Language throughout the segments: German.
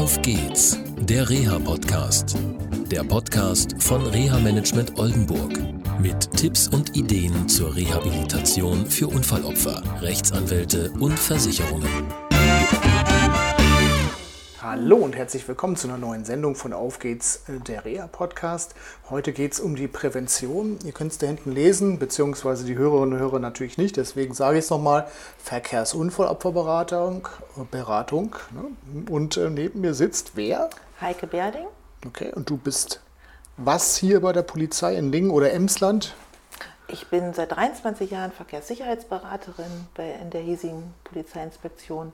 Auf geht's, der Reha-Podcast. Der Podcast von Reha Management Oldenburg. Mit Tipps und Ideen zur Rehabilitation für Unfallopfer, Rechtsanwälte und Versicherungen. Hallo und herzlich willkommen zu einer neuen Sendung von Auf geht's, äh, der Reha-Podcast. Heute geht es um die Prävention. Ihr könnt es da hinten lesen, beziehungsweise die Hörerinnen und Hörer natürlich nicht. Deswegen sage ich es nochmal: Verkehrsunfallopferberatung. Beratung, ne? Und äh, neben mir sitzt wer? Heike Berding. Okay, und du bist was hier bei der Polizei in Lingen oder Emsland? Ich bin seit 23 Jahren Verkehrssicherheitsberaterin bei, in der hiesigen Polizeiinspektion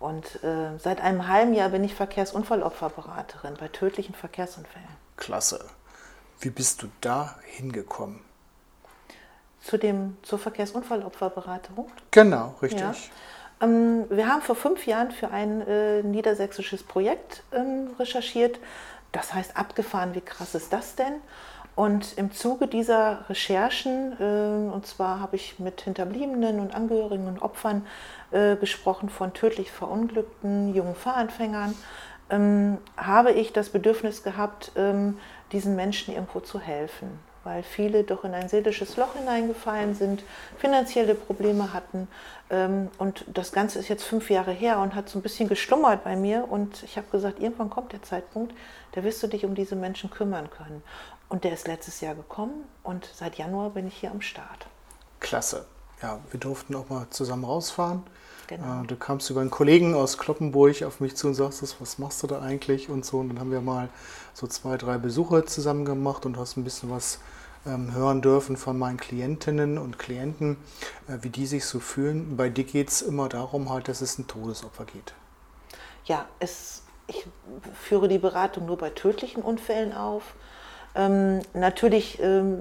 und äh, seit einem halben Jahr bin ich Verkehrsunfallopferberaterin bei tödlichen Verkehrsunfällen. Klasse. Wie bist du da hingekommen? Zu dem, zur Verkehrsunfallopferberatung? Genau, richtig. Ja. Ähm, wir haben vor fünf Jahren für ein äh, niedersächsisches Projekt ähm, recherchiert. Das heißt, abgefahren, wie krass ist das denn? Und im Zuge dieser Recherchen, äh, und zwar habe ich mit Hinterbliebenen und Angehörigen und Opfern äh, gesprochen von tödlich verunglückten jungen Fahranfängern, ähm, habe ich das Bedürfnis gehabt, ähm, diesen Menschen irgendwo zu helfen, weil viele doch in ein seelisches Loch hineingefallen sind, finanzielle Probleme hatten. Ähm, und das Ganze ist jetzt fünf Jahre her und hat so ein bisschen gestummert bei mir. Und ich habe gesagt, irgendwann kommt der Zeitpunkt, da wirst du dich um diese Menschen kümmern können. Und der ist letztes Jahr gekommen und seit Januar bin ich hier am Start. Klasse. Ja, wir durften auch mal zusammen rausfahren. Genau. Äh, du kamst über einen Kollegen aus Kloppenburg auf mich zu und sagst, was machst du da eigentlich und so. Und dann haben wir mal so zwei, drei Besuche zusammen gemacht und hast ein bisschen was ähm, hören dürfen von meinen Klientinnen und Klienten, äh, wie die sich so fühlen. Bei dir geht es immer darum, halt, dass es ein Todesopfer geht. Ja, es, ich führe die Beratung nur bei tödlichen Unfällen auf. Ähm, natürlich, ähm,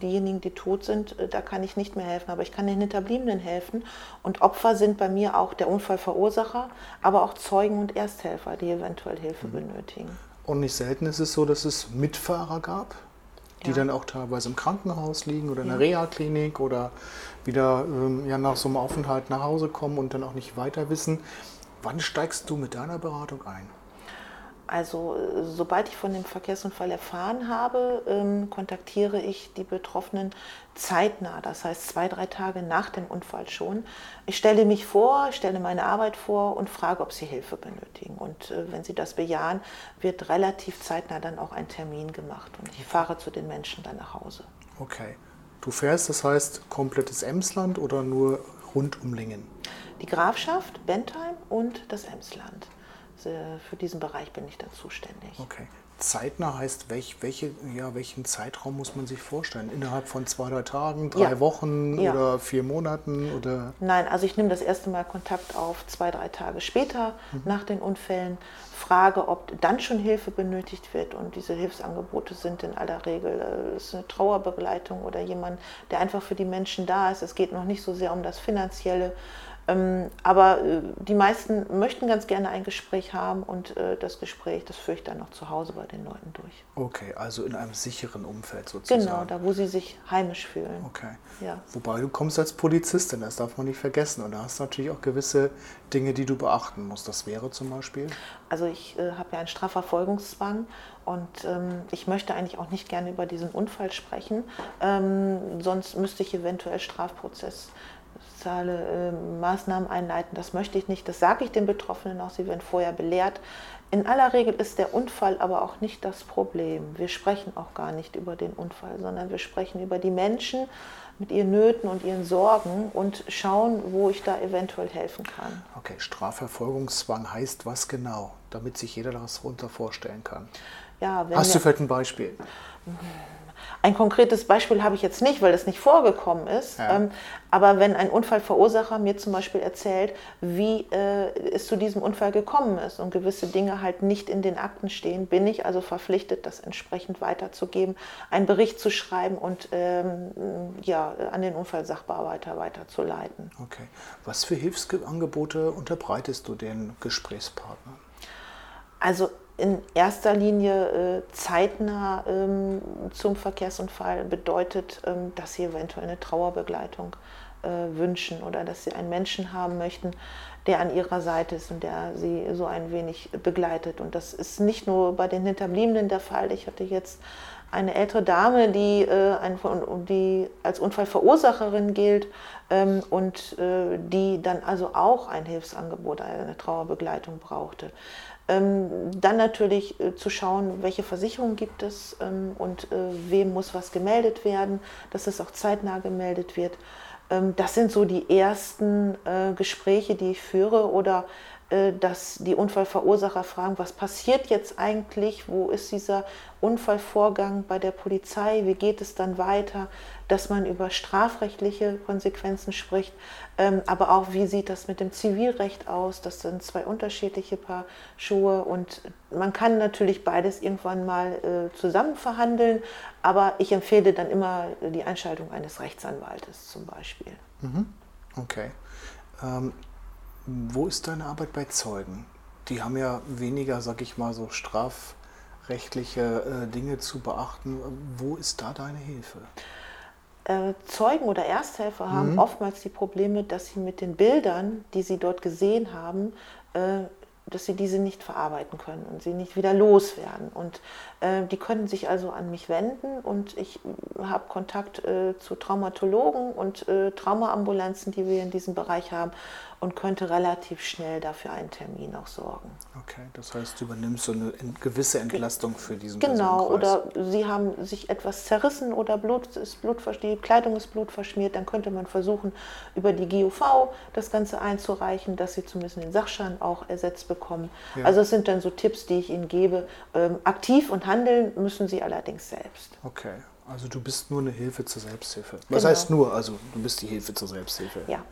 diejenigen, die tot sind, äh, da kann ich nicht mehr helfen, aber ich kann den Hinterbliebenen helfen. Und Opfer sind bei mir auch der Unfallverursacher, aber auch Zeugen und Ersthelfer, die eventuell Hilfe mhm. benötigen. Und nicht selten ist es so, dass es Mitfahrer gab, die Ja. dann auch teilweise im Krankenhaus liegen oder in der Ja. Reha-Klinik oder wieder ähm, ja, nach so einem Aufenthalt nach Hause kommen und dann auch nicht weiter wissen. Wann steigst du mit deiner Beratung ein? Also äh, sobald ich von dem Verkehrsunfall erfahren habe, ähm, kontaktiere ich die Betroffenen zeitnah, das heißt zwei, drei Tage nach dem Unfall schon. Ich stelle mich vor, stelle meine Arbeit vor und frage, ob sie Hilfe benötigen. Und äh, wenn sie das bejahen, wird relativ zeitnah dann auch ein Termin gemacht und ich fahre zu den Menschen dann nach Hause. Okay. Du fährst, das heißt komplettes Emsland oder nur rund um Lingen? Die Grafschaft, Bentheim und das Emsland. Äh, Für diesen Bereich bin ich dann zuständig. Okay. Zeitnah heißt, welch, welche, ja, welchen Zeitraum muss man sich vorstellen? Innerhalb von zwei, drei Tagen, drei Ja. Wochen Ja. oder vier Monaten? Oder? Nein, also ich nehme das erste Mal Kontakt auf zwei, drei Tage später nach den Unfällen, frage, ob dann schon Hilfe benötigt wird und diese Hilfsangebote sind in aller Regel äh, ist eine Trauerbegleitung oder jemand, der einfach für die Menschen da ist. Es geht noch nicht so sehr um das Finanzielle. Ähm, aber äh, die meisten möchten ganz gerne ein Gespräch haben und äh, das Gespräch, das führe ich dann noch zu Hause bei den Leuten durch. Okay, also in einem sicheren Umfeld sozusagen. Genau, da wo sie sich heimisch fühlen. Okay. Ja. Wobei du kommst als Polizistin, das darf man nicht vergessen. Und da hast du natürlich auch gewisse Dinge, die du beachten musst. Das wäre zum Beispiel. Also ich äh, habe ja einen Strafverfolgungszwang und ähm, ich möchte eigentlich auch nicht gerne über diesen Unfall sprechen. Ähm, sonst müsste ich eventuell strafprozessale äh, Maßnahmen einleiten. Das möchte ich nicht. Das sage ich den Betroffenen auch. Sie werden vorher belehrt. In aller Regel ist der Unfall aber auch nicht das Problem. Wir sprechen auch gar nicht über den Unfall, sondern wir sprechen über die Menschen mit ihren Nöten und ihren Sorgen und schauen, wo ich da eventuell helfen kann. Okay, Strafverfolgungszwang heißt was genau, damit sich jeder das darunter vorstellen kann. Ja, Hast du vielleicht ein Beispiel? Ein konkretes Beispiel habe ich jetzt nicht, weil das nicht vorgekommen ist. Ja. Ähm, aber wenn ein Unfallverursacher mir zum Beispiel erzählt, wie äh, es zu diesem Unfall gekommen ist und gewisse Dinge halt nicht in den Akten stehen, bin ich also verpflichtet, das entsprechend weiterzugeben, einen Bericht zu schreiben und ähm, ja, an den Unfallsachbearbeiter weiterzuleiten. Okay. Was für Hilfsangebote unterbreitest du den Gesprächspartnern? Also in erster Linie äh, zeitnah ähm, zum Verkehrsunfall bedeutet, ähm, dass sie eventuell eine Trauerbegleitung äh, wünschen oder dass sie einen Menschen haben möchten, der an ihrer Seite ist und der sie so ein wenig begleitet. Und das ist nicht nur bei den Hinterbliebenen der Fall. Ich hatte jetzt eine ältere Dame, die, äh, die als Unfallverursacherin gilt ähm, und die dann also auch ein Hilfsangebot, eine Trauerbegleitung brauchte. Ähm, dann natürlich äh, zu schauen, welche Versicherungen gibt es ähm, und äh, wem muss was gemeldet werden, dass es auch zeitnah gemeldet wird. Ähm, das sind so die ersten äh, Gespräche, die ich führe oder dass die Unfallverursacher fragen, was passiert jetzt eigentlich, wo ist dieser Unfallvorgang bei der Polizei, wie geht es dann weiter, dass man über strafrechtliche Konsequenzen spricht, ähm, aber auch wie sieht das mit dem Zivilrecht aus, das sind zwei unterschiedliche Paar Schuhe und man kann natürlich beides irgendwann mal äh, zusammen verhandeln, aber ich empfehle dann immer die Einschaltung eines Rechtsanwaltes zum Beispiel. Mhm. Okay. Ähm wo ist deine Arbeit bei Zeugen? Die haben ja weniger, sag ich mal, so strafrechtliche äh, Dinge zu beachten. Wo ist da deine Hilfe? Äh, Zeugen oder Ersthelfer mhm. haben oftmals die Probleme, dass sie mit den Bildern, die sie dort gesehen haben, äh, dass sie diese nicht verarbeiten können und sie nicht wieder loswerden. Und die können sich also an mich wenden und ich habe Kontakt äh, zu Traumatologen und äh, Traumaambulanzen, die wir in diesem Bereich haben und könnte relativ schnell dafür einen Termin auch sorgen. Okay, das heißt, du übernimmst so eine gewisse Entlastung für diesen Genau, oder sie haben sich etwas zerrissen oder Blut ist Blut, die Kleidung ist blutverschmiert, dann könnte man versuchen, über die GUV das Ganze einzureichen, dass sie zumindest den Sachschaden auch ersetzt bekommen. Ja. Also es sind dann so Tipps, die ich ihnen gebe. Ähm, aktiv und handeln müssen sie allerdings selbst. Okay, also du bist nur eine Hilfe zur Selbsthilfe. Was genau. heißt nur? Also du bist die Hilfe zur Selbsthilfe. Ja.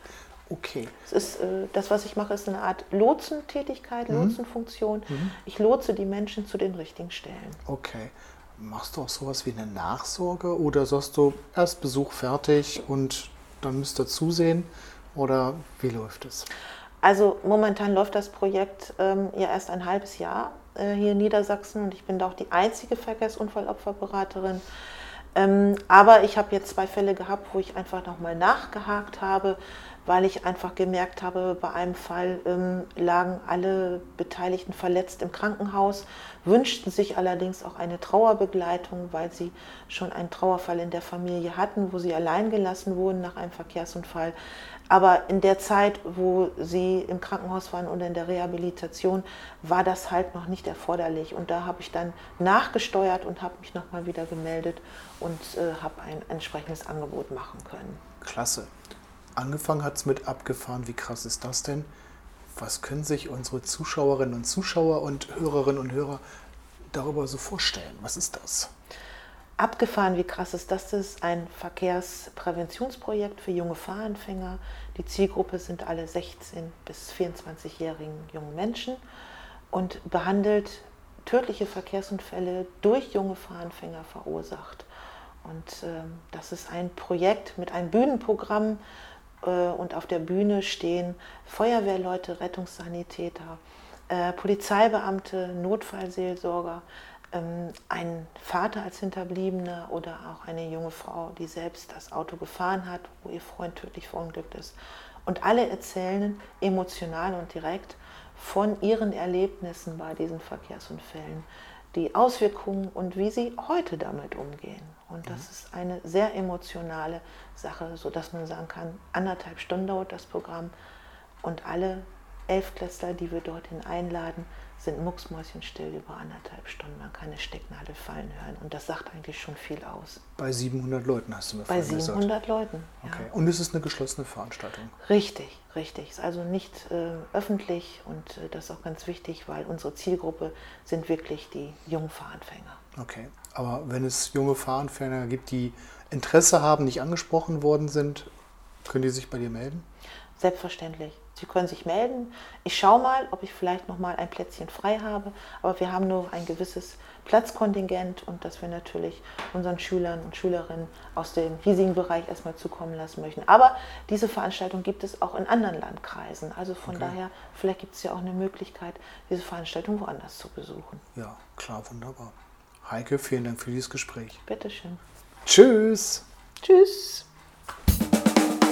Okay. Es ist, äh, das, was ich mache, ist eine Art Lotsentätigkeit, mhm. Lotsenfunktion. Mhm. Ich lotse die Menschen zu den richtigen Stellen. Okay. Machst du auch sowas wie eine Nachsorge oder sagst du erst Besuch fertig und dann müsst ihr zusehen? Oder wie läuft es? Also momentan läuft das Projekt ähm, ja erst ein halbes Jahr äh, hier in Niedersachsen und ich bin da auch die einzige Verkehrsunfallopferberaterin. Ähm, aber ich habe jetzt zwei Fälle gehabt, wo ich einfach nochmal nachgehakt habe weil ich einfach gemerkt habe, bei einem Fall ähm, lagen alle Beteiligten verletzt im Krankenhaus, wünschten sich allerdings auch eine Trauerbegleitung, weil sie schon einen Trauerfall in der Familie hatten, wo sie allein gelassen wurden nach einem Verkehrsunfall. Aber in der Zeit, wo sie im Krankenhaus waren und in der Rehabilitation, war das halt noch nicht erforderlich. Und da habe ich dann nachgesteuert und habe mich nochmal wieder gemeldet und äh, habe ein entsprechendes Angebot machen können. Klasse angefangen hat es mit abgefahren. Wie krass ist das denn? Was können sich unsere Zuschauerinnen und Zuschauer und Hörerinnen und Hörer darüber so vorstellen? Was ist das? Abgefahren, wie krass ist das? Das ist ein Verkehrspräventionsprojekt für junge Fahranfänger. Die Zielgruppe sind alle 16- bis 24-jährigen jungen Menschen und behandelt tödliche Verkehrsunfälle durch junge Fahranfänger verursacht. Und äh, das ist ein Projekt mit einem Bühnenprogramm, und auf der Bühne stehen Feuerwehrleute, Rettungssanitäter, äh, Polizeibeamte, Notfallseelsorger, ähm, ein Vater als Hinterbliebener oder auch eine junge Frau, die selbst das Auto gefahren hat, wo ihr Freund tödlich verunglückt ist. Und alle erzählen emotional und direkt von ihren Erlebnissen bei diesen Verkehrsunfällen die Auswirkungen und wie sie heute damit umgehen. Und das mhm. ist eine sehr emotionale Sache, sodass man sagen kann, anderthalb Stunden dauert das Programm und alle Elfklässler, die wir dorthin einladen, sind mucksmäuschenstill über anderthalb Stunden. Man kann eine Stecknadel fallen hören und das sagt eigentlich schon viel aus. Bei 700 Leuten hast du mir Bei 700 gesagt. Leuten. Okay. Und es ist eine geschlossene Veranstaltung. Richtig, richtig. Ist also nicht äh, öffentlich und äh, das ist auch ganz wichtig, weil unsere Zielgruppe sind wirklich die Jungfahranfänger. Okay. Aber wenn es junge Fahranfänger gibt, die Interesse haben, nicht angesprochen worden sind, können die sich bei dir melden? Selbstverständlich. Sie können sich melden. Ich schaue mal, ob ich vielleicht noch mal ein Plätzchen frei habe. Aber wir haben nur ein gewisses Platzkontingent und das wir natürlich unseren Schülern und Schülerinnen aus dem hiesigen Bereich erstmal zukommen lassen möchten. Aber diese Veranstaltung gibt es auch in anderen Landkreisen. Also von okay. daher, vielleicht gibt es ja auch eine Möglichkeit, diese Veranstaltung woanders zu besuchen. Ja, klar, wunderbar. Heike, vielen Dank für dieses Gespräch. Bitteschön. Tschüss. Tschüss.